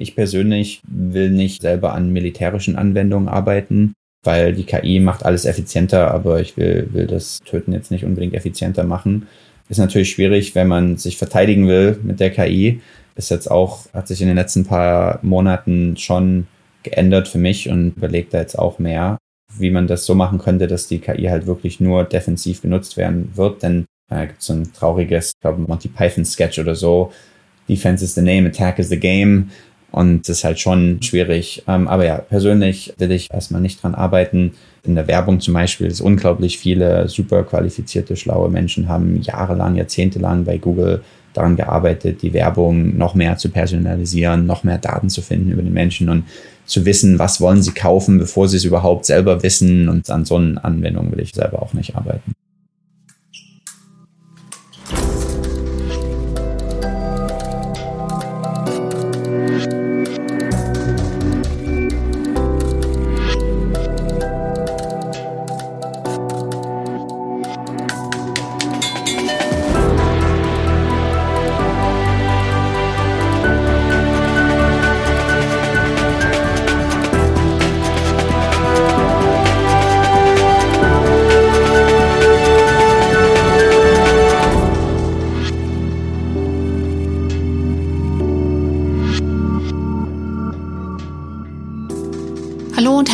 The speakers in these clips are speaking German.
Ich persönlich will nicht selber an militärischen Anwendungen arbeiten, weil die KI macht alles effizienter, aber ich will, will das Töten jetzt nicht unbedingt effizienter machen. Ist natürlich schwierig, wenn man sich verteidigen will mit der KI. Ist jetzt auch, hat sich in den letzten paar Monaten schon geändert für mich und überlegt da jetzt auch mehr, wie man das so machen könnte, dass die KI halt wirklich nur defensiv genutzt werden wird. Denn äh, gibt so ein trauriges, ich glaube, Monty Python Sketch oder so. Defense is the name, attack is the game. Und das ist halt schon schwierig. Ähm, aber ja, persönlich will ich erstmal nicht dran arbeiten. In der Werbung zum Beispiel ist unglaublich viele super qualifizierte, schlaue Menschen haben jahrelang, jahrzehntelang bei Google daran gearbeitet, die Werbung noch mehr zu personalisieren, noch mehr Daten zu finden über den Menschen und zu wissen, was wollen sie kaufen, bevor sie es überhaupt selber wissen. Und an so einer Anwendung will ich selber auch nicht arbeiten.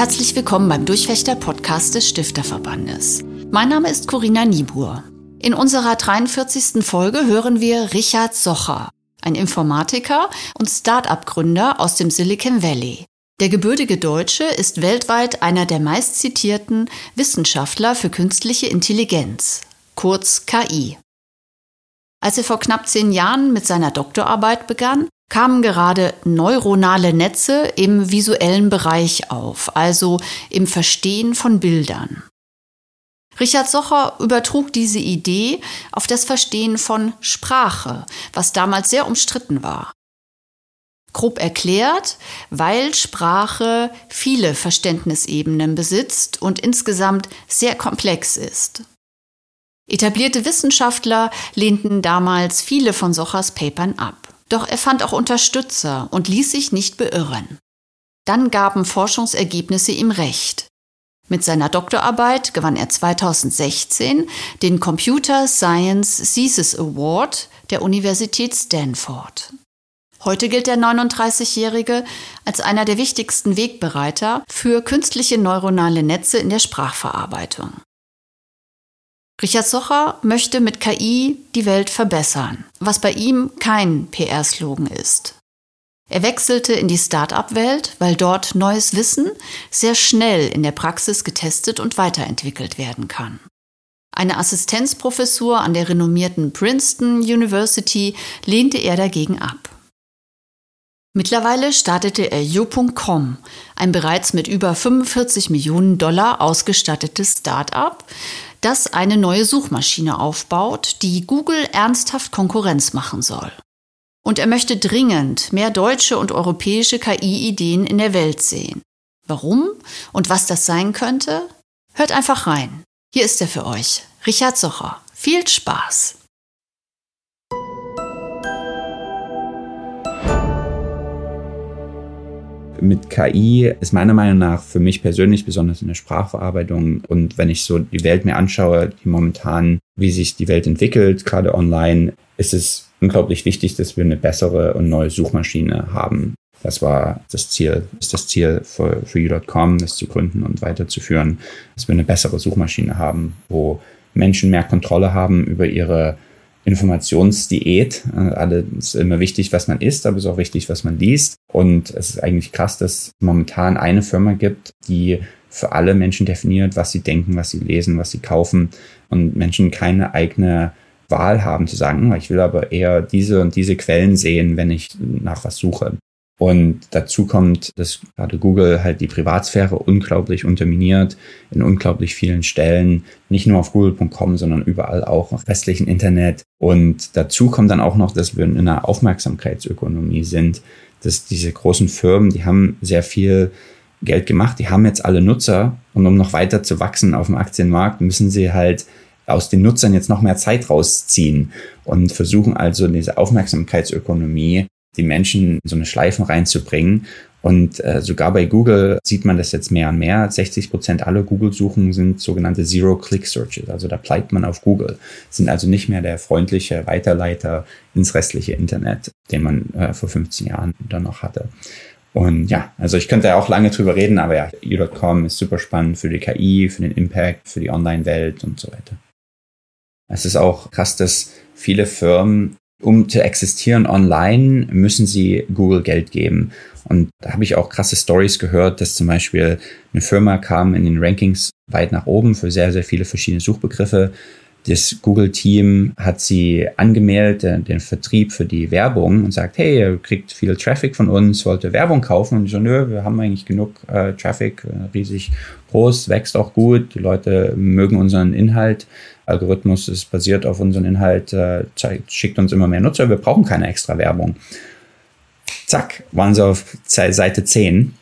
Herzlich willkommen beim Durchfechter Podcast des Stifterverbandes. Mein Name ist Corinna Niebuhr. In unserer 43. Folge hören wir Richard Socher, ein Informatiker und Start-up-Gründer aus dem Silicon Valley. Der gebürtige Deutsche ist weltweit einer der meistzitierten Wissenschaftler für künstliche Intelligenz, kurz KI. Als er vor knapp zehn Jahren mit seiner Doktorarbeit begann, kamen gerade neuronale Netze im visuellen Bereich auf, also im Verstehen von Bildern. Richard Socher übertrug diese Idee auf das Verstehen von Sprache, was damals sehr umstritten war. Grob erklärt, weil Sprache viele Verständnisebenen besitzt und insgesamt sehr komplex ist. Etablierte Wissenschaftler lehnten damals viele von Sochers Papern ab. Doch er fand auch Unterstützer und ließ sich nicht beirren. Dann gaben Forschungsergebnisse ihm recht. Mit seiner Doktorarbeit gewann er 2016 den Computer Science Thesis Award der Universität Stanford. Heute gilt der 39-Jährige als einer der wichtigsten Wegbereiter für künstliche neuronale Netze in der Sprachverarbeitung. Richard Socher möchte mit KI die Welt verbessern, was bei ihm kein PR-Slogan ist. Er wechselte in die Start-up-Welt, weil dort neues Wissen sehr schnell in der Praxis getestet und weiterentwickelt werden kann. Eine Assistenzprofessur an der renommierten Princeton University lehnte er dagegen ab. Mittlerweile startete er You.com, ein bereits mit über 45 Millionen Dollar ausgestattetes Start-up, das eine neue Suchmaschine aufbaut, die Google ernsthaft Konkurrenz machen soll. Und er möchte dringend mehr deutsche und europäische KI-Ideen in der Welt sehen. Warum und was das sein könnte? Hört einfach rein. Hier ist er für euch, Richard Socher. Viel Spaß! Mit KI ist meiner Meinung nach für mich persönlich, besonders in der Sprachverarbeitung und wenn ich so die Welt mir anschaue, die momentan, wie sich die Welt entwickelt, gerade online, ist es unglaublich wichtig, dass wir eine bessere und neue Suchmaschine haben. Das war das Ziel, ist das Ziel für, für you.com, das zu gründen und weiterzuführen, dass wir eine bessere Suchmaschine haben, wo Menschen mehr Kontrolle haben über ihre Informationsdiät. Äh, alle ist immer wichtig, was man isst, aber es ist auch wichtig, was man liest. Und es ist eigentlich krass, dass momentan eine Firma gibt, die für alle Menschen definiert, was sie denken, was sie lesen, was sie kaufen und Menschen keine eigene Wahl haben zu sagen, hm, ich will aber eher diese und diese Quellen sehen, wenn ich nach was suche. Und dazu kommt, dass gerade Google halt die Privatsphäre unglaublich unterminiert in unglaublich vielen Stellen, nicht nur auf google.com, sondern überall auch im restlichen Internet. Und dazu kommt dann auch noch, dass wir in einer Aufmerksamkeitsökonomie sind, dass diese großen Firmen, die haben sehr viel Geld gemacht, die haben jetzt alle Nutzer und um noch weiter zu wachsen auf dem Aktienmarkt, müssen sie halt aus den Nutzern jetzt noch mehr Zeit rausziehen und versuchen also diese Aufmerksamkeitsökonomie die Menschen in so eine Schleifen reinzubringen. Und äh, sogar bei Google sieht man das jetzt mehr und mehr. 60 Prozent aller Google-Suchen sind sogenannte Zero-Click-Searches. Also da bleibt man auf Google. Sind also nicht mehr der freundliche Weiterleiter ins restliche Internet, den man äh, vor 15 Jahren dann noch hatte. Und ja, also ich könnte ja auch lange drüber reden, aber ja, U.com ist super spannend für die KI, für den Impact, für die Online-Welt und so weiter. Es ist auch krass, dass viele Firmen, um zu existieren online, müssen sie Google Geld geben. Und da habe ich auch krasse Stories gehört, dass zum Beispiel eine Firma kam in den Rankings weit nach oben für sehr, sehr viele verschiedene Suchbegriffe. Das Google-Team hat sie angemeldet, den, Vertrieb für die Werbung und sagt, hey, ihr kriegt viel Traffic von uns, wollt ihr Werbung kaufen? Und ich so, nö, wir haben eigentlich genug äh, Traffic, äh, riesig groß, wächst auch gut, die Leute mögen unseren Inhalt. Algorithmus ist basiert auf unseren Inhalt, äh, schickt uns immer mehr Nutzer, wir brauchen keine extra Werbung. Zack, waren sie auf Seite 10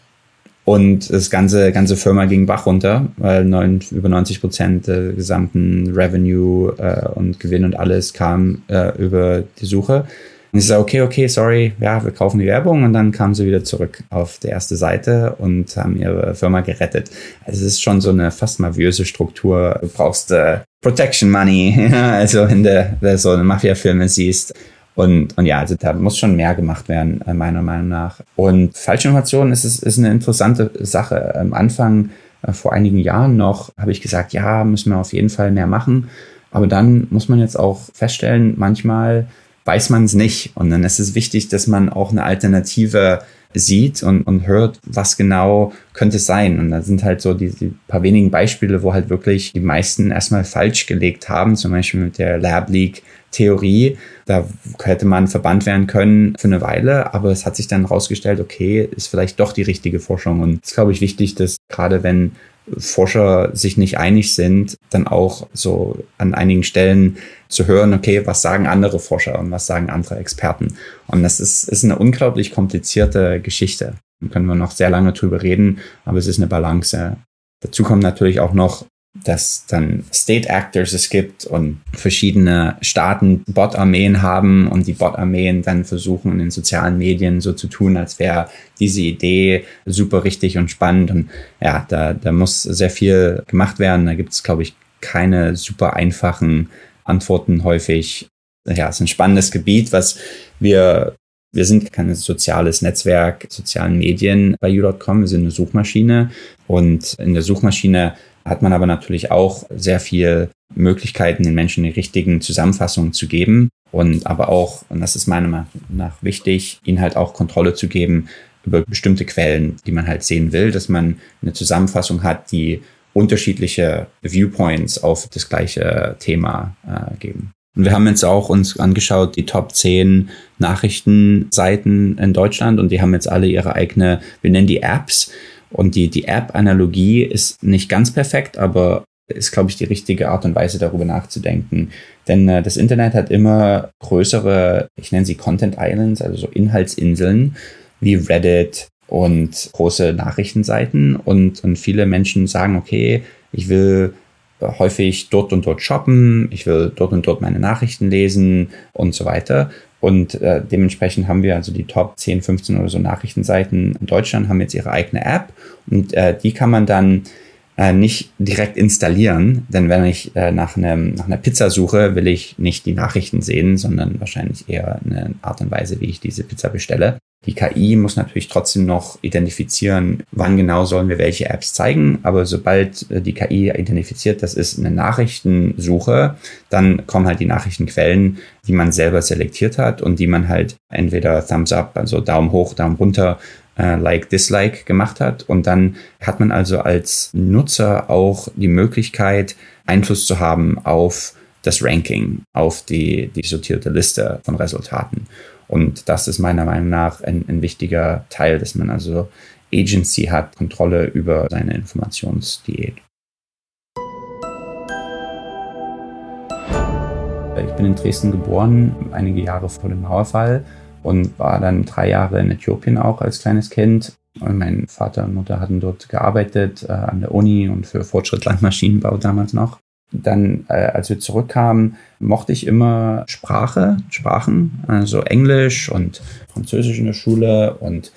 und das ganze, ganze Firma ging Bach runter, weil neun, über 90 Prozent der gesamten Revenue äh, und Gewinn und alles kam äh, über die Suche. Und ich sage, okay, okay, sorry, ja, wir kaufen die Werbung und dann kamen sie wieder zurück auf die erste Seite und haben ihre Firma gerettet. Also es ist schon so eine fast mafiöse Struktur. Du brauchst äh, Protection Money, also wenn du, so eine Mafia-Filme siehst. Und, und ja, also da muss schon mehr gemacht werden, äh, meiner Meinung nach. Und Falschinformation ist, ist, ist eine interessante Sache. Am Anfang, äh, vor einigen Jahren noch, habe ich gesagt, ja, müssen wir auf jeden Fall mehr machen. Aber dann muss man jetzt auch feststellen, manchmal weiß man es nicht. Und dann ist es wichtig, dass man auch eine Alternative sieht und, und hört, was genau könnte es sein. Und da sind halt so die, paar wenigen Beispiele, wo halt wirklich die meisten erstmal falsch gelegt haben, zum Beispiel mit der Lab Leak Theorie. Da hätte man verbannt werden können für eine Weile, aber es hat sich dann herausgestellt, okay, ist vielleicht doch die richtige Forschung. Und es ist, glaube ich, wichtig, dass gerade wenn Forscher sich nicht einig sind, dann auch so an einigen Stellen zu hören, okay, was sagen andere Forscher und was sagen andere Experten. Und das ist, ist eine unglaublich komplizierte Geschichte. Da können wir noch sehr lange drüber reden, aber es ist eine Balance. Dazu kommt natürlich auch noch dass dann State Actors es gibt und verschiedene Staaten Bot-Armeen haben und die Bot-Armeen dann versuchen in den sozialen Medien so zu tun, als wäre diese Idee super richtig und spannend. Und ja, da, da muss sehr viel gemacht werden. Da gibt es, glaube ich, keine super einfachen Antworten häufig. Ja, es ist ein spannendes Gebiet, was wir wir sind kein soziales Netzwerk, sozialen Medien bei u.com. Wir sind eine Suchmaschine und in der Suchmaschine hat man aber natürlich auch sehr viel Möglichkeiten, den Menschen die richtigen Zusammenfassungen zu geben und aber auch, und das ist meiner Meinung nach wichtig, ihnen halt auch Kontrolle zu geben über bestimmte Quellen, die man halt sehen will, dass man eine Zusammenfassung hat, die unterschiedliche Viewpoints auf das gleiche Thema äh, geben. Und wir haben jetzt auch uns angeschaut, die Top 10 Nachrichtenseiten in Deutschland und die haben jetzt alle ihre eigene, wir nennen die Apps. Und die, die App-Analogie ist nicht ganz perfekt, aber ist, glaube ich, die richtige Art und Weise, darüber nachzudenken. Denn äh, das Internet hat immer größere, ich nenne sie Content Islands, also so Inhaltsinseln wie Reddit und große Nachrichtenseiten. Und, und viele Menschen sagen, okay, ich will häufig dort und dort shoppen, ich will dort und dort meine Nachrichten lesen und so weiter. Und äh, dementsprechend haben wir also die Top 10, 15 oder so Nachrichtenseiten in Deutschland haben jetzt ihre eigene App und äh, die kann man dann äh, nicht direkt installieren, denn wenn ich äh, nach, einem, nach einer Pizza suche, will ich nicht die Nachrichten sehen, sondern wahrscheinlich eher eine Art und Weise, wie ich diese Pizza bestelle. Die KI muss natürlich trotzdem noch identifizieren, wann genau sollen wir welche Apps zeigen. Aber sobald äh, die KI identifiziert, das ist eine Nachrichtensuche, dann kommen halt die Nachrichtenquellen, die man selber selektiert hat und die man halt entweder Thumbs up, also Daumen hoch, Daumen runter, äh, Like, Dislike gemacht hat. Und dann hat man also als Nutzer auch die Möglichkeit, Einfluss zu haben auf das Ranking, auf die, die sortierte Liste von Resultaten. Und das ist meiner Meinung nach ein, ein wichtiger Teil, dass man also Agency hat, Kontrolle über seine Informationsdiät. Ich bin in Dresden geboren, einige Jahre vor dem Mauerfall und war dann drei Jahre in Äthiopien auch als kleines Kind. Und mein Vater und Mutter hatten dort gearbeitet äh, an der Uni und für Fortschritt Landmaschinenbau damals noch. dann, äh, als wir zurückkamen, mochte ich immer Sprache, Sprachen, also Englisch und Französisch in der Schule und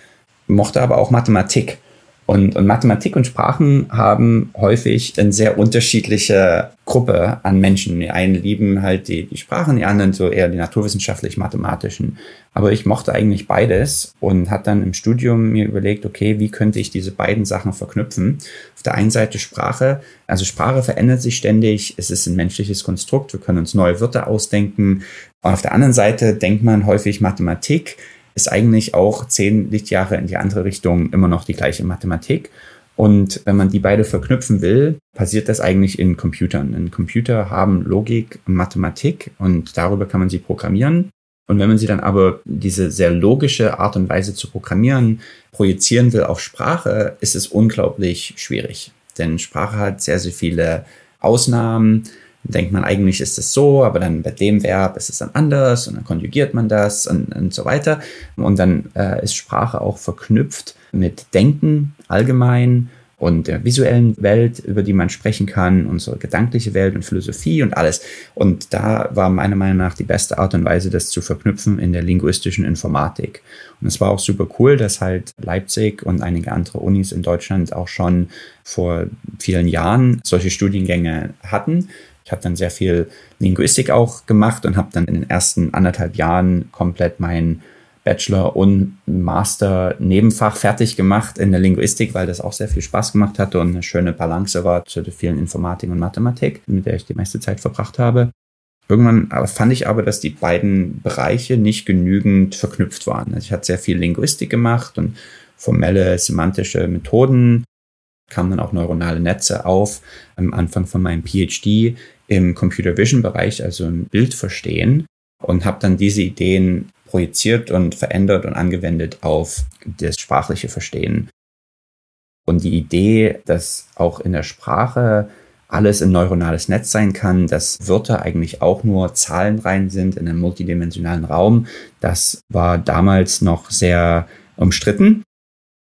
mochte aber auch Mathematik. Und, und Mathematik und Sprachen haben häufig eine sehr unterschiedliche Gruppe an Menschen. Die einen lieben halt die, die Sprachen, die anderen so eher die naturwissenschaftlich-mathematischen. Aber ich mochte eigentlich beides und hat dann im Studium mir überlegt, okay, wie könnte ich diese beiden Sachen verknüpfen? Auf der einen Seite Sprache. Also Sprache verändert sich ständig. Es ist ein menschliches Konstrukt. Wir können uns neue Wörter ausdenken. Und auf der anderen Seite denkt man häufig Mathematik ist eigentlich auch zehn Lichtjahre in die andere Richtung immer noch die gleiche Mathematik. Und wenn man die beide verknüpfen will, passiert das eigentlich in Computern. In Computer haben Logik und Mathematik und darüber kann man sie programmieren. Und wenn man sie dann aber diese sehr logische Art und Weise zu programmieren projizieren will auf Sprache, ist es unglaublich schwierig. Denn Sprache hat sehr, sehr viele Ausnahmen denkt man, eigentlich ist es so, aber dann bei dem Verb ist es dann anders und dann konjugiert man das und, und so weiter. Und dann äh, ist Sprache auch verknüpft mit Denken allgemein und der visuellen Welt, über die man sprechen kann, unsere gedankliche Welt und Philosophie und alles. Und da war meiner Meinung nach die beste Art und Weise, das zu verknüpfen in der linguistischen Informatik. Und es war auch super cool, dass halt Leipzig und einige andere Unis in Deutschland auch schon vor vielen Jahren solche Studiengänge hatten ich habe dann sehr viel Linguistik auch gemacht und habe dann in den ersten anderthalb Jahren komplett meinen Bachelor und Master Nebenfach fertig gemacht in der Linguistik, weil das auch sehr viel Spaß gemacht hatte und eine schöne Balance war zu der vielen Informatik und Mathematik, mit der ich die meiste Zeit verbracht habe. Irgendwann fand ich aber, dass die beiden Bereiche nicht genügend verknüpft waren. Also ich hatte sehr viel Linguistik gemacht und formelle semantische Methoden, kamen dann auch neuronale Netze auf am Anfang von meinem PhD im Computer Vision Bereich, also im Bildverstehen und habe dann diese Ideen projiziert und verändert und angewendet auf das sprachliche Verstehen. Und die Idee, dass auch in der Sprache alles ein neuronales Netz sein kann, dass Wörter eigentlich auch nur Zahlenreihen sind in einem multidimensionalen Raum, das war damals noch sehr umstritten.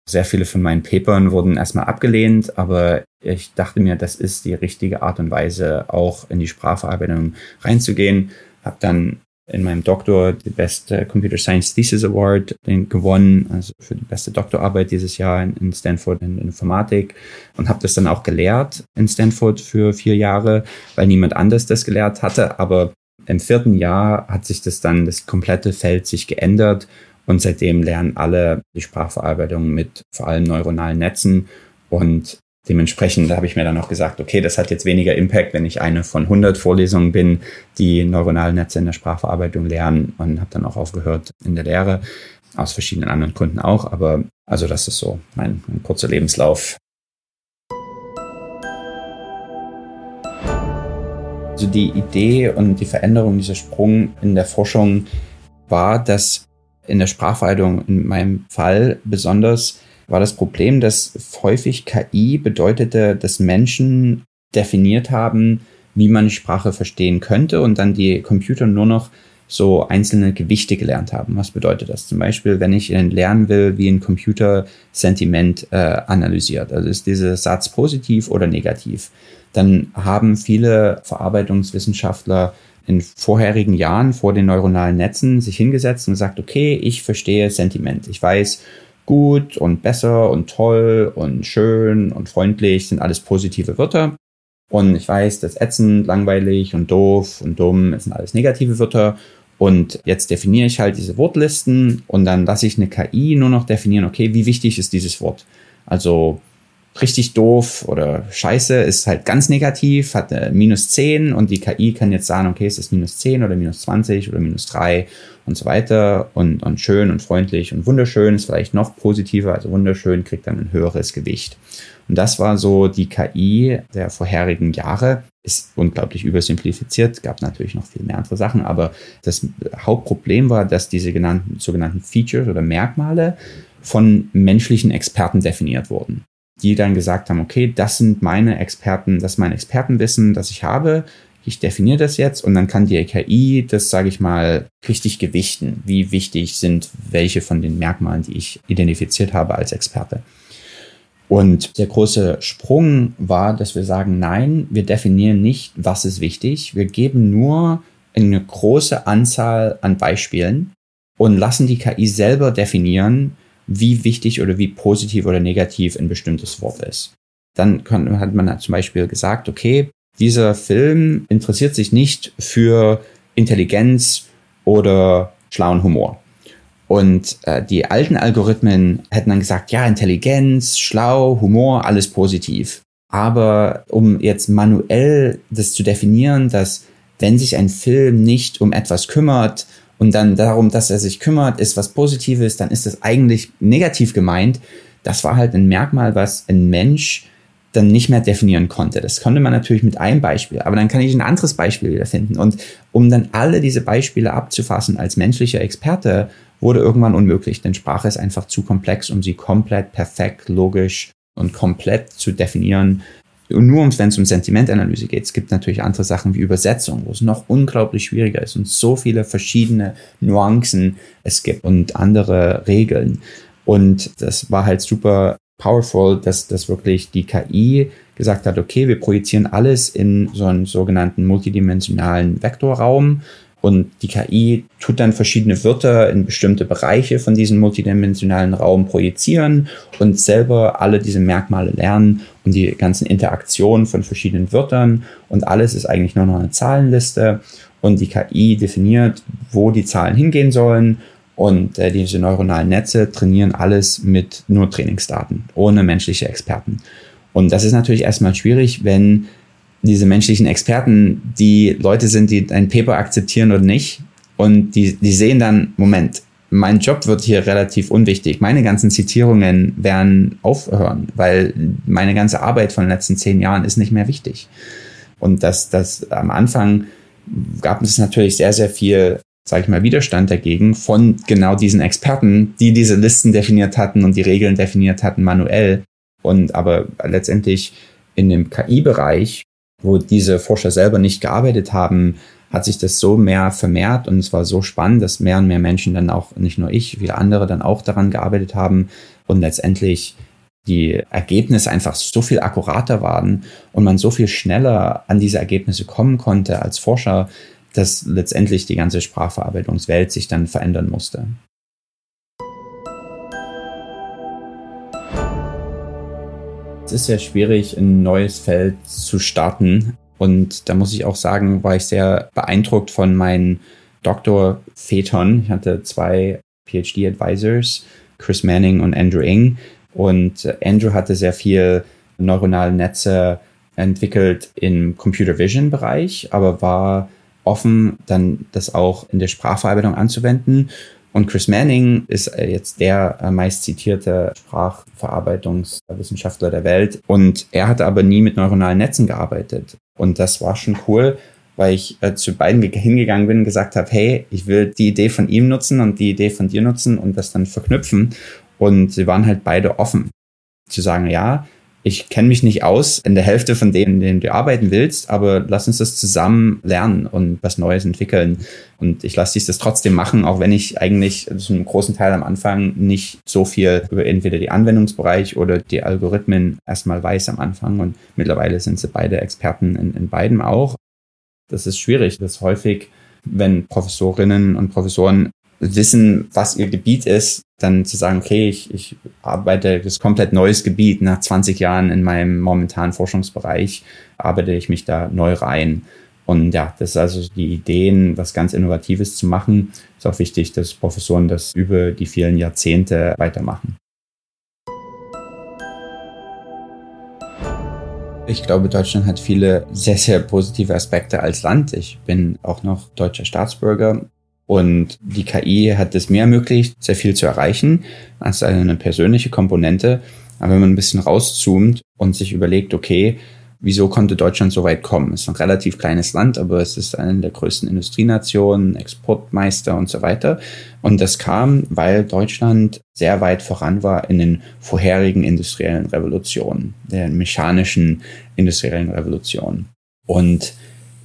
Sehr viele von meinen Papern wurden erstmal abgelehnt, aber ich dachte mir, das ist die richtige Art und Weise, auch in die Sprachverarbeitung reinzugehen. Habe dann in meinem Doktor die beste Computer Science Thesis Award gewonnen, also für die beste Doktorarbeit dieses Jahr in, Stanford in Informatik und habe das dann auch gelehrt in Stanford für vier Jahre, weil niemand anders das gelehrt hatte. Aber im vierten Jahr hat sich das dann, das komplette Feld sich geändert und seitdem lernen alle die Sprachverarbeitung mit vor allem neuronalen Netzen. Und dementsprechend habe ich mir dann auch gesagt, okay, das hat jetzt weniger Impact, wenn ich eine von 100 Vorlesungen bin, die neuronale Netze in der Sprachverarbeitung lernen und habe dann auch aufgehört in der Lehre, aus verschiedenen anderen Gründen auch. Aber also das ist so mein, mein kurzer Lebenslauf. Also die Idee und die Veränderung, dieser Sprung in der Forschung war, dass in der Sprachverarbeitung in meinem Fall besonders war das Problem, dass häufig KI bedeutete, dass Menschen definiert haben, wie man Sprache verstehen könnte und dann die Computer nur noch so einzelne Gewichte gelernt haben. Was bedeutet das? Zum Beispiel, wenn ich lernen will, wie ein Computer Sentiment äh, analysiert. Also ist dieser Satz positiv oder negativ? Dann haben viele Verarbeitungswissenschaftler in vorherigen Jahren vor den neuronalen Netzen sich hingesetzt und gesagt, okay, ich verstehe Sentiment. Ich weiß, gut und besser und toll und schön und freundlich sind alles positive Wörter. Und ich weiß, dass ätzend, langweilig und doof und dumm sind alles negative Wörter. Und jetzt definiere ich halt diese Wortlisten und dann lasse ich eine KI nur noch definieren, okay, wie wichtig ist dieses Wort? Also richtig doof oder scheiße ist halt ganz negativ, hat äh, minus 10 und die KI kann jetzt sagen, okay, ist das minus 10 oder minus 20 oder minus 3 und so weiter und, und schön und freundlich und wunderschön ist vielleicht noch positiver, also wunderschön kriegt dann ein höheres Gewicht. Und das war so die KI der vorherigen Jahre. Ist unglaublich übersimplifiziert, gab natürlich noch viel mehr andere Sachen, aber das Hauptproblem war, dass diese genannten, sogenannten Features oder Merkmale von menschlichen Experten definiert wurden die dann gesagt haben, okay, das sind meine Experten, das ist mein Expertenwissen, das ich habe. Ich definiere das jetzt und dann kann die KI das, sage ich mal, richtig gewichten. Wie wichtig sind welche von den Merkmalen, die ich identifiziert habe als Experte. Und der große Sprung war, dass wir sagen, nein, wir definieren nicht, was ist wichtig. Wir geben nur eine große Anzahl an Beispielen und lassen die KI selber definieren, wie wichtig oder wie positiv oder negativ ein bestimmtes Wort ist. Dann kann, hat man zum Beispiel gesagt, okay, dieser Film interessiert sich nicht für Intelligenz oder schlauen Humor. Und äh, die alten Algorithmen hätten dann gesagt, ja, Intelligenz, schlau, Humor, alles positiv. Aber um jetzt manuell das zu definieren, dass wenn sich ein Film nicht um etwas kümmert und dann darum, dass er sich kümmert, ist was Positives, dann ist das eigentlich negativ gemeint. Das war halt ein Merkmal, was ein Mensch dann nicht mehr definieren konnte. Das konnte man natürlich mit einem Beispiel, aber dann kann ich ein anderes Beispiel wiederfinden. Und um dann alle diese Beispiele abzufassen als menschlicher Experte, wurde irgendwann unmöglich, denn Sprache ist einfach zu komplex, um sie komplett perfekt, logisch und komplett zu definieren. Und nur wenn es um Sentimentanalyse geht, es gibt natürlich andere Sachen wie Übersetzung, wo es noch unglaublich schwieriger ist und so viele verschiedene Nuancen es gibt und andere Regeln. Und das war halt super powerful, dass, dass wirklich die KI gesagt hat, okay, wir projizieren alles in so einen sogenannten multidimensionalen Vektorraum und die KI tut dann verschiedene Wörter in bestimmte Bereiche von diesem multidimensionalen Raum projizieren und selber alle diese Merkmale lernen und die ganzen Interaktionen von verschiedenen Wörtern. Und alles ist eigentlich nur noch eine Zahlenliste. Und die KI definiert, wo die Zahlen hingehen sollen. Und äh, diese neuronalen Netze trainieren alles mit nur Trainingsdaten, ohne menschliche Experten. Und das ist natürlich erstmal schwierig, wenn diese menschlichen Experten die Leute sind, die ein Paper akzeptieren oder nicht. Und die, die sehen dann, Moment, mein Job wird hier relativ unwichtig. Meine ganzen Zitierungen werden aufhören, weil meine ganze Arbeit von den letzten zehn Jahren ist nicht mehr wichtig. Und das, das am Anfang gab es natürlich sehr, sehr viel, sage ich mal, Widerstand dagegen von genau diesen Experten, die diese Listen definiert hatten und die Regeln definiert hatten manuell. Und aber letztendlich in dem KI-Bereich wo diese Forscher selber nicht gearbeitet haben, hat sich das so mehr vermehrt und es war so spannend, dass mehr und mehr Menschen dann auch, nicht nur ich, viele andere dann auch daran gearbeitet haben und letztendlich die Ergebnisse einfach so viel akkurater waren und man so viel schneller an diese Ergebnisse kommen konnte als Forscher, dass letztendlich die ganze Sprachverarbeitungswelt sich dann verändern musste. Ist sehr schwierig, ein neues Feld zu starten. Und da muss ich auch sagen, war ich sehr beeindruckt von meinen Doktorvätern. Ich hatte zwei PhD-Advisors, Chris Manning und Andrew Ng. Und Andrew hatte sehr viel neuronale Netze entwickelt im Computer Vision Bereich, aber war offen, dann das auch in der Sprachverarbeitung anzuwenden. Und Chris Manning ist äh, jetzt der äh, meist zitierte Sprachverarbeitungswissenschaftler der Welt. Und er hatte aber nie mit neuronalen Netzen gearbeitet. Und das war schon cool, weil ich äh, zu beiden hingegangen bin und gesagt habe, hey, ich will die Idee von ihm nutzen und die Idee von dir nutzen und das dann verknüpfen. Und sie waren halt beide offen zu sagen, ja, ich kenne mich nicht aus in der Hälfte von denen, in denen du arbeiten willst, aber lass uns das zusammen lernen und was Neues entwickeln. Und ich lasse dich das trotzdem machen, auch wenn ich eigentlich zu einem großen Teil am Anfang nicht so viel über entweder die Anwendungsbereich oder die Algorithmen erstmal weiß am Anfang. Und mittlerweile sind sie beide Experten in, in beidem auch. Das ist schwierig. Das ist häufig, wenn Professorinnen und Professoren wissen, was ihr Gebiet ist, dann zu sagen, okay, ich, ich arbeite das komplett neues Gebiet. Nach 20 Jahren in meinem momentanen Forschungsbereich arbeite ich mich da neu rein. Und ja, das ist also die Ideen, was ganz Innovatives zu machen. Ist auch wichtig, dass Professoren das über die vielen Jahrzehnte weitermachen. Ich glaube, Deutschland hat viele sehr, sehr positive Aspekte als Land. Ich bin auch noch deutscher Staatsbürger und die KI hat es mir ermöglicht, sehr viel zu erreichen, als eine persönliche Komponente. Aber wenn man ein bisschen rauszoomt und sich überlegt, okay, wieso konnte Deutschland so weit kommen? Es ist ein relativ kleines Land, aber es ist eine der größten Industrienationen, Exportmeister und so weiter. Und das kam, weil Deutschland sehr weit voran war in den vorherigen industriellen Revolutionen, der mechanischen industriellen Revolution. Und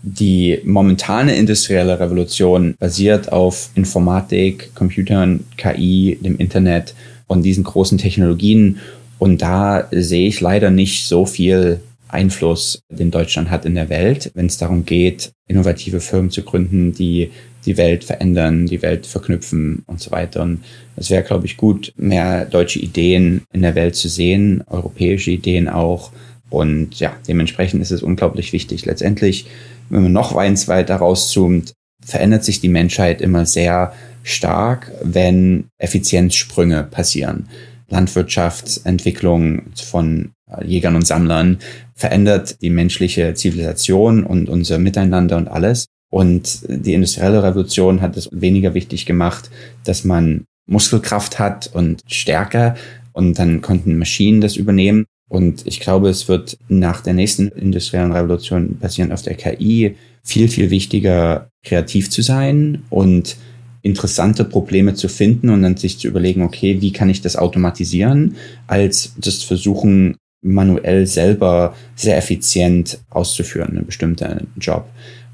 die momentane industrielle Revolution basiert auf Informatik, Computern, KI, dem Internet und diesen großen Technologien. Und da sehe ich leider nicht so viel Einfluss, den Deutschland hat in der Welt, wenn es darum geht, innovative Firmen zu gründen, die die Welt verändern, die Welt verknüpfen und so weiter. Und es wäre, glaube ich, gut, mehr deutsche Ideen in der Welt zu sehen, europäische Ideen auch. Und ja, dementsprechend ist es unglaublich wichtig. Letztendlich, wenn man noch eins weiter rauszoomt, verändert sich die Menschheit immer sehr stark, wenn Effizienzsprünge passieren. Landwirtschaftsentwicklung von Jägern und Sammlern verändert die menschliche Zivilisation und unser Miteinander und alles. Und die industrielle Revolution hat es weniger wichtig gemacht, dass man Muskelkraft hat und Stärke und dann konnten Maschinen das übernehmen. Und ich glaube, es wird nach der nächsten industriellen Revolution passieren auf der KI viel, viel wichtiger, kreativ zu sein und interessante Probleme zu finden und dann sich zu überlegen, okay, wie kann ich das automatisieren, als das versuchen, manuell selber sehr effizient auszuführen, einen bestimmten Job.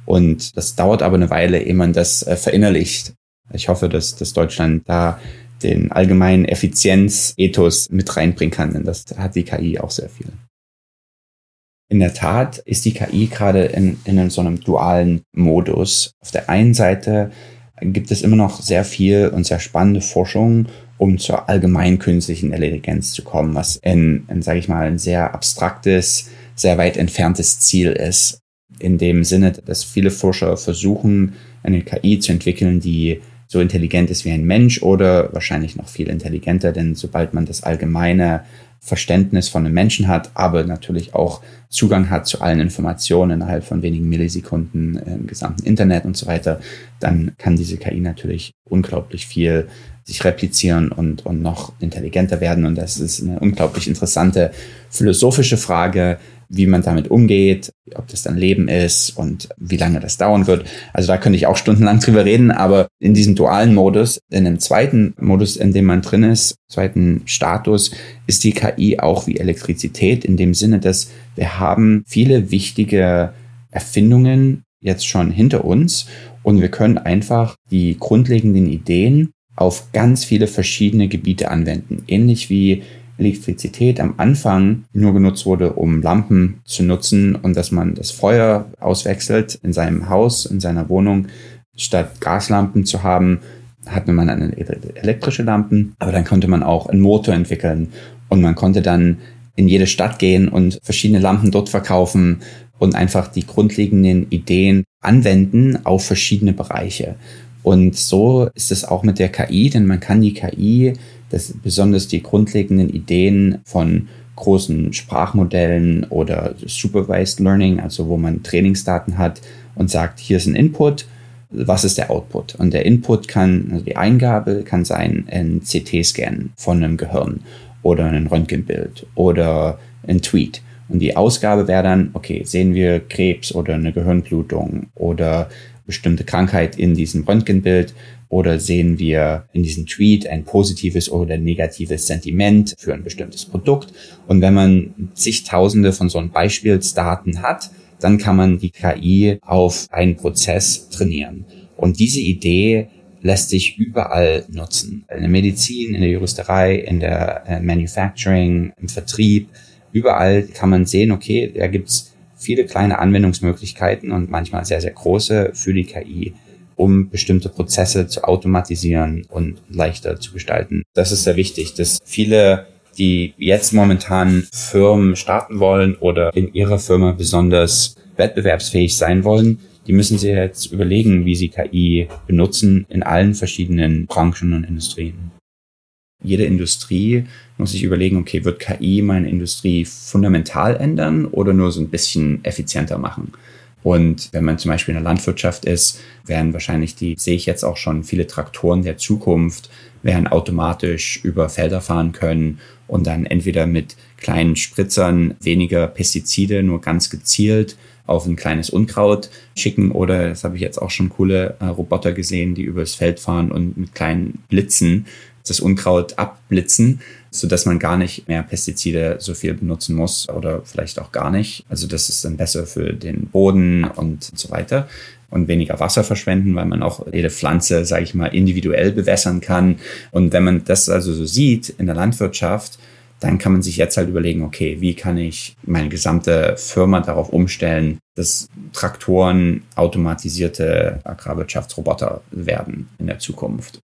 Und das dauert aber eine Weile, ehe man das äh, verinnerlicht. Ich hoffe, dass, dass Deutschland da den allgemeinen Effizienzethos mit reinbringen kann, denn das hat die KI auch sehr viel. In der Tat ist die KI gerade in, in so einem dualen Modus. Auf der einen Seite gibt es immer noch sehr viel und sehr spannende Forschung, um zur allgemeinen künstlichen Intelligenz zu kommen, was in, in sage ich mal, ein sehr abstraktes, sehr weit entferntes Ziel ist. In dem Sinne, dass viele Forscher versuchen, eine KI zu entwickeln, die so intelligent ist wie ein Mensch oder wahrscheinlich noch viel intelligenter, denn sobald man das allgemeine Verständnis von einem Menschen hat, aber natürlich auch Zugang hat zu allen Informationen innerhalb von wenigen Millisekunden im gesamten Internet und so weiter, dann kann diese KI natürlich unglaublich viel sich replizieren und, und noch intelligenter werden. Und das ist eine unglaublich interessante philosophische Frage, wie man damit umgeht, ob das dann Leben ist und wie lange das dauern wird. Also da könnte ich auch stundenlang drüber reden, aber in diesem dualen Modus, in dem zweiten Modus, in dem man drin ist, zweiten Status, ist die KI auch wie Elektrizität in dem Sinne, dass wir haben viele wichtige Erfindungen jetzt schon hinter uns und wir können einfach die grundlegenden Ideen auf ganz viele verschiedene Gebiete anwenden. Ähnlich wie Elektrizität am Anfang nur genutzt wurde, um Lampen zu nutzen und dass man das Feuer auswechselt in seinem Haus, in seiner Wohnung, statt Gaslampen zu haben, hatte man eine elektrische Lampen, aber dann konnte man auch einen Motor entwickeln und man konnte dann in jede Stadt gehen und verschiedene Lampen dort verkaufen und einfach die grundlegenden Ideen anwenden auf verschiedene Bereiche. Und so ist es auch mit der KI, denn man kann die KI dass besonders die grundlegenden Ideen von großen Sprachmodellen oder Supervised Learning, also wo man Trainingsdaten hat und sagt, hier ist ein Input, was ist der Output? Und der Input kann, also die Eingabe kann sein ein CT-Scan von einem Gehirn oder ein Röntgenbild oder ein Tweet. Und die Ausgabe wäre dann, okay, sehen wir Krebs oder eine Gehirnblutung oder bestimmte Krankheit in diesem Röntgenbild oder sehen wir in diesem Tweet ein positives oder negatives Sentiment für ein bestimmtes Produkt. Und wenn man zigtausende von so Beispielsdaten hat, dann kann man die KI auf einen Prozess trainieren. Und diese Idee lässt sich überall nutzen. In der Medizin, in der Juristerei, in der äh, Manufacturing, im Vertrieb. Überall kann man sehen, okay, da gibt's viele kleine Anwendungsmöglichkeiten und manchmal sehr, sehr große für die KI um bestimmte Prozesse zu automatisieren und leichter zu gestalten. Das ist sehr wichtig, dass viele die jetzt momentan Firmen starten wollen oder in ihrer Firma besonders wettbewerbsfähig sein wollen, die müssen sich jetzt überlegen, wie sie KI benutzen in allen verschiedenen Branchen und Industrien. Jede Industrie muss sich überlegen, okay, wird KI meine Industrie fundamental ändern oder nur so ein bisschen effizienter machen? Und wenn man zum Beispiel in der Landwirtschaft ist, werden wahrscheinlich die, sehe ich jetzt auch schon, viele Traktoren der Zukunft werden automatisch über Felder fahren können und dann entweder mit kleinen Spritzern weniger Pestizide, nur ganz gezielt auf ein kleines Unkraut schicken oder, das habe ich jetzt auch schon coole äh, Roboter gesehen, die übers Feld fahren und mit kleinen Blitzen das Unkraut abblitzen, so dass man gar nicht mehr Pestizide so viel benutzen muss oder vielleicht auch gar nicht. Also das ist dann besser für den Boden und so weiter und weniger Wasser verschwenden, weil man auch jede Pflanze, sage ich mal, individuell bewässern kann. Und wenn man das also so sieht in der Landwirtschaft, dann kann man sich jetzt halt überlegen, okay, wie kann ich meine gesamte Firma darauf umstellen, dass Traktoren automatisierte Agrarwirtschaftsroboter werden in der Zukunft.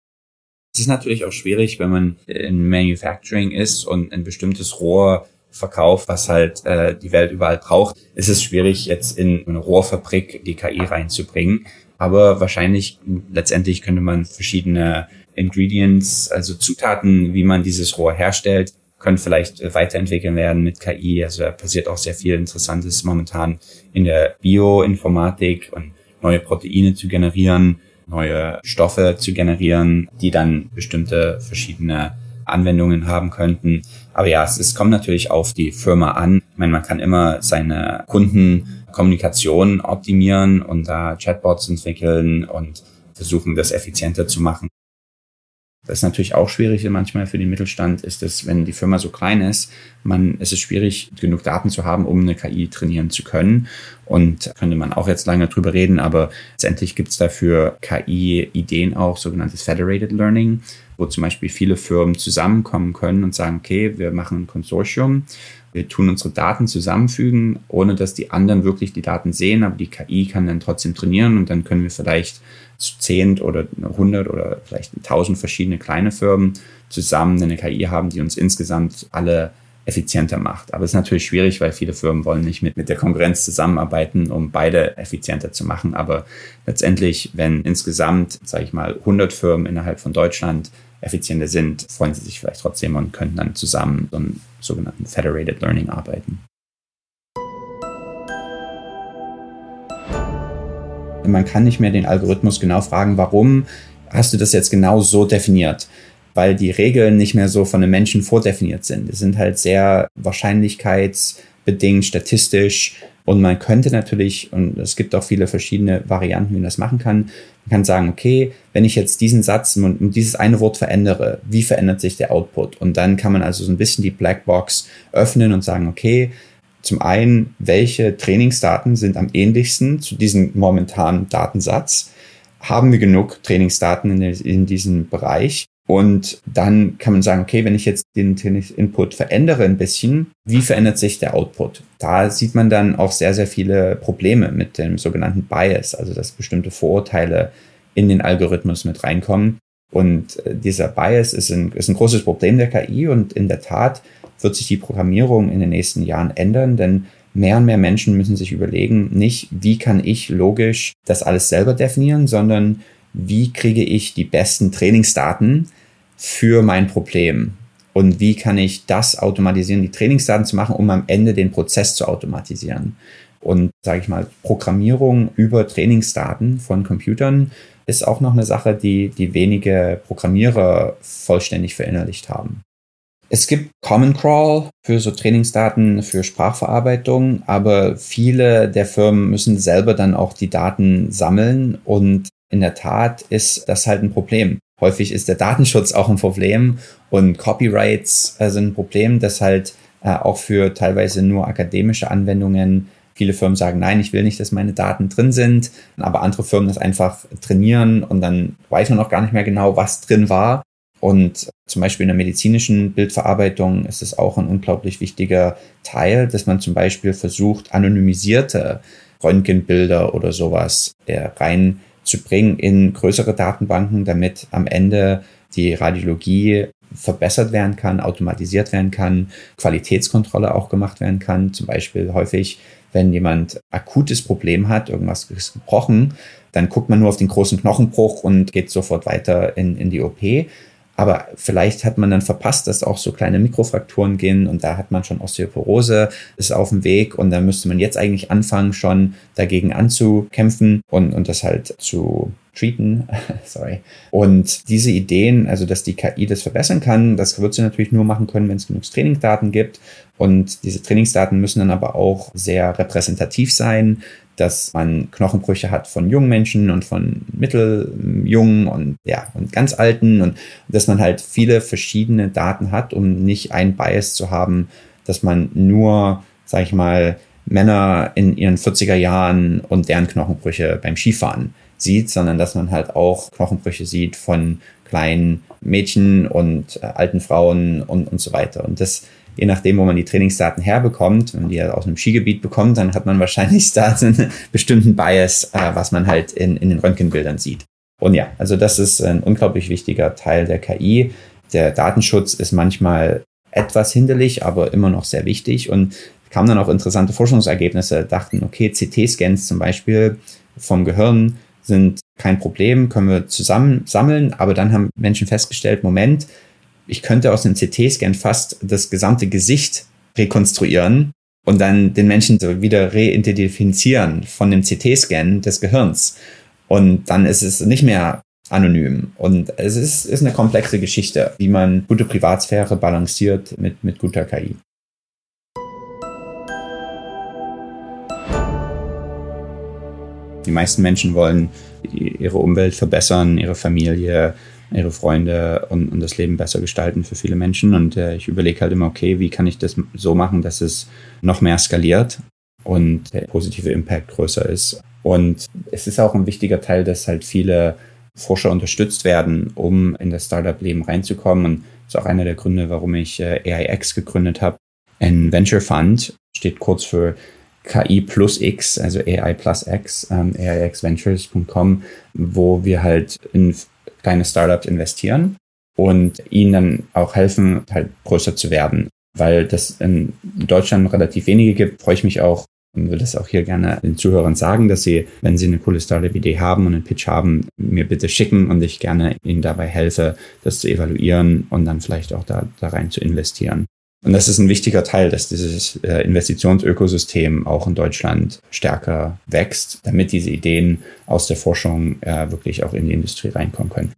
Es ist natürlich auch schwierig, wenn man in Manufacturing ist und ein bestimmtes Rohr verkauft, was halt äh, die Welt überall braucht. Es ist schwierig, jetzt in eine Rohrfabrik die KI reinzubringen. Aber wahrscheinlich letztendlich könnte man verschiedene Ingredients, also Zutaten, wie man dieses Rohr herstellt, können vielleicht weiterentwickeln werden mit KI. Also da passiert auch sehr viel Interessantes momentan in der Bioinformatik und neue Proteine zu generieren, neue Stoffe zu generieren, die dann bestimmte verschiedene Anwendungen haben könnten. Aber ja, es, es kommt natürlich auf die Firma an. Ich meine, man kann immer seine Kundenkommunikation optimieren und da Chatbots entwickeln und versuchen, das effizienter zu machen. Das ist natürlich auch schwierig manchmal für den Mittelstand, ist es, wenn die Firma so klein ist, man, es ist schwierig, genug Daten zu haben, um eine KI trainieren zu können. Und könnte man auch jetzt lange drüber reden, aber letztendlich gibt es dafür KI-Ideen auch, sogenanntes Federated Learning, wo zum Beispiel viele Firmen zusammenkommen können und sagen, okay, wir machen ein Konsortium, wir tun unsere Daten zusammenfügen, ohne dass die anderen wirklich die Daten sehen, aber die KI kann dann trotzdem trainieren und dann können wir vielleicht zehn oder hundert oder vielleicht tausend verschiedene kleine Firmen zusammen eine KI haben, die uns insgesamt alle effizienter macht. Aber es ist natürlich schwierig, weil viele Firmen wollen nicht mit, mit der Konkurrenz zusammenarbeiten, um beide effizienter zu machen. Aber letztendlich, wenn insgesamt, sage ich mal, 100 Firmen innerhalb von Deutschland effizienter sind, freuen sie sich vielleicht trotzdem und können dann zusammen so einen sogenannten Federated Learning arbeiten. Man kann nicht mehr den Algorithmus genau fragen, warum hast du das jetzt genau so definiert? Weil die Regeln nicht mehr so von den Menschen vordefiniert sind. Es sind halt sehr wahrscheinlichkeitsbedingt, statistisch. Und man könnte natürlich, und es gibt auch viele verschiedene Varianten, wie man das machen kann, man kann sagen, okay, wenn ich jetzt diesen Satz und dieses eine Wort verändere, wie verändert sich der Output? Und dann kann man also so ein bisschen die Blackbox öffnen und sagen, okay, zum einen, welche Trainingsdaten sind am ähnlichsten zu diesem momentanen Datensatz? Haben wir genug Trainingsdaten in, in diesem Bereich? Und dann kann man sagen, okay, wenn ich jetzt den Input verändere ein bisschen, wie verändert sich der Output? Da sieht man dann auch sehr, sehr viele Probleme mit dem sogenannten Bias, also dass bestimmte Vorurteile in den Algorithmus mit reinkommen. Und äh, dieser Bias ist ein, ist ein großes Problem der KI und in der Tat wird sich die Programmierung in den nächsten Jahren ändern, denn mehr und mehr Menschen müssen sich überlegen, nicht wie kann ich logisch das alles selber definieren, sondern wie kriege ich die besten Trainingsdaten für mein Problem und wie kann ich das automatisieren, die Trainingsdaten zu machen, um am Ende den Prozess zu automatisieren. Und sage ich mal, Programmierung über Trainingsdaten von Computern ist auch noch eine Sache, die die wenige Programmierer vollständig verinnerlicht haben. Es gibt Common Crawl für so Trainingsdaten für Sprachverarbeitung, aber viele der Firmen müssen selber dann auch die Daten sammeln und in der Tat ist das halt ein Problem. Häufig ist der Datenschutz auch ein Problem und Copyrights äh, sind ein Problem, das halt äh, auch für teilweise nur akademische Anwendungen viele Firmen sagen, nein, ich will nicht, dass meine Daten drin sind, aber andere Firmen das einfach trainieren und dann weiß man auch gar nicht mehr genau, was drin war. Und zum Beispiel in der medizinischen Bildverarbeitung ist es auch ein unglaublich wichtiger Teil, dass man zum Beispiel versucht, anonymisierte Röntgenbilder oder sowas reinzubringen in größere Datenbanken, damit am Ende die Radiologie verbessert werden kann, automatisiert werden kann, Qualitätskontrolle auch gemacht werden kann. Zum Beispiel häufig, wenn jemand akutes Problem hat, irgendwas ist gebrochen, dann guckt man nur auf den großen Knochenbruch und geht sofort weiter in, in die OP. Aber vielleicht hat man dann verpasst, dass auch so kleine Mikrofrakturen gehen und da hat man schon Osteoporose, ist auf dem Weg und da müsste man jetzt eigentlich anfangen, schon dagegen anzukämpfen und, und das halt zu treaten. Sorry. Und diese Ideen, also dass die KI das verbessern kann, das wird sie natürlich nur machen können, wenn es genug Trainingsdaten gibt. Und diese Trainingsdaten müssen dann aber auch sehr repräsentativ sein dass man Knochenbrüche hat von jungen Menschen und von mitteljungen und ja, und ganz alten und dass man halt viele verschiedene Daten hat, um nicht ein Bias zu haben, dass man nur, sag ich mal, Männer in ihren 40er Jahren und deren Knochenbrüche beim Skifahren sieht, sondern dass man halt auch Knochenbrüche sieht von kleinen Mädchen und äh, alten Frauen und, und so weiter. Und das je nachdem, wo man die Trainingsdaten herbekommt, wenn man die aus einem Skigebiet bekommt, dann hat man wahrscheinlich da einen bestimmten Bias, äh, was man halt in, in den Röntgenbildern sieht. Und ja, also das ist ein unglaublich wichtiger Teil der KI. Der Datenschutz ist manchmal etwas hinderlich, aber immer noch sehr wichtig. Und kamen dann auch interessante Forschungsergebnisse, dachten, okay, CT-Scans zum Beispiel vom Gehirn sind kein Problem, können wir zusammen sammeln, aber dann haben Menschen festgestellt, Moment, ich könnte aus dem CT-Scan fast das gesamte Gesicht rekonstruieren und dann den Menschen wieder reidentifizieren von dem CT-Scan des Gehirns. Und dann ist es nicht mehr anonym. Und es ist, ist eine komplexe Geschichte, wie man gute Privatsphäre balanciert mit, mit guter KI. Die meisten Menschen wollen ihre Umwelt verbessern, ihre Familie, ihre Freunde und, und das Leben besser gestalten für viele Menschen. Und äh, ich überlege halt immer, okay, wie kann ich das so machen, dass es noch mehr skaliert und der positive Impact größer ist. Und es ist auch ein wichtiger Teil, dass halt viele Forscher unterstützt werden, um in das Startup-Leben reinzukommen. Und das ist auch einer der Gründe, warum ich äh, AIX gegründet habe. Ein Venture Fund steht kurz für KI plus X, also AI plus X, ähm, AIXventures.com, wo wir halt in kleine Startups investieren und ihnen dann auch helfen, halt größer zu werden. Weil das in Deutschland relativ wenige gibt, freue ich mich auch und würde es auch hier gerne den Zuhörern sagen, dass sie, wenn sie eine coole Startup-Idee haben und einen Pitch haben, mir bitte schicken und ich gerne ihnen dabei helfe, das zu evaluieren und dann vielleicht auch da, da rein zu investieren. Und das ist ein wichtiger Teil, dass dieses äh, Investitionsökosystem auch in Deutschland stärker wächst, damit diese Ideen aus der Forschung äh, wirklich auch in die Industrie reinkommen können.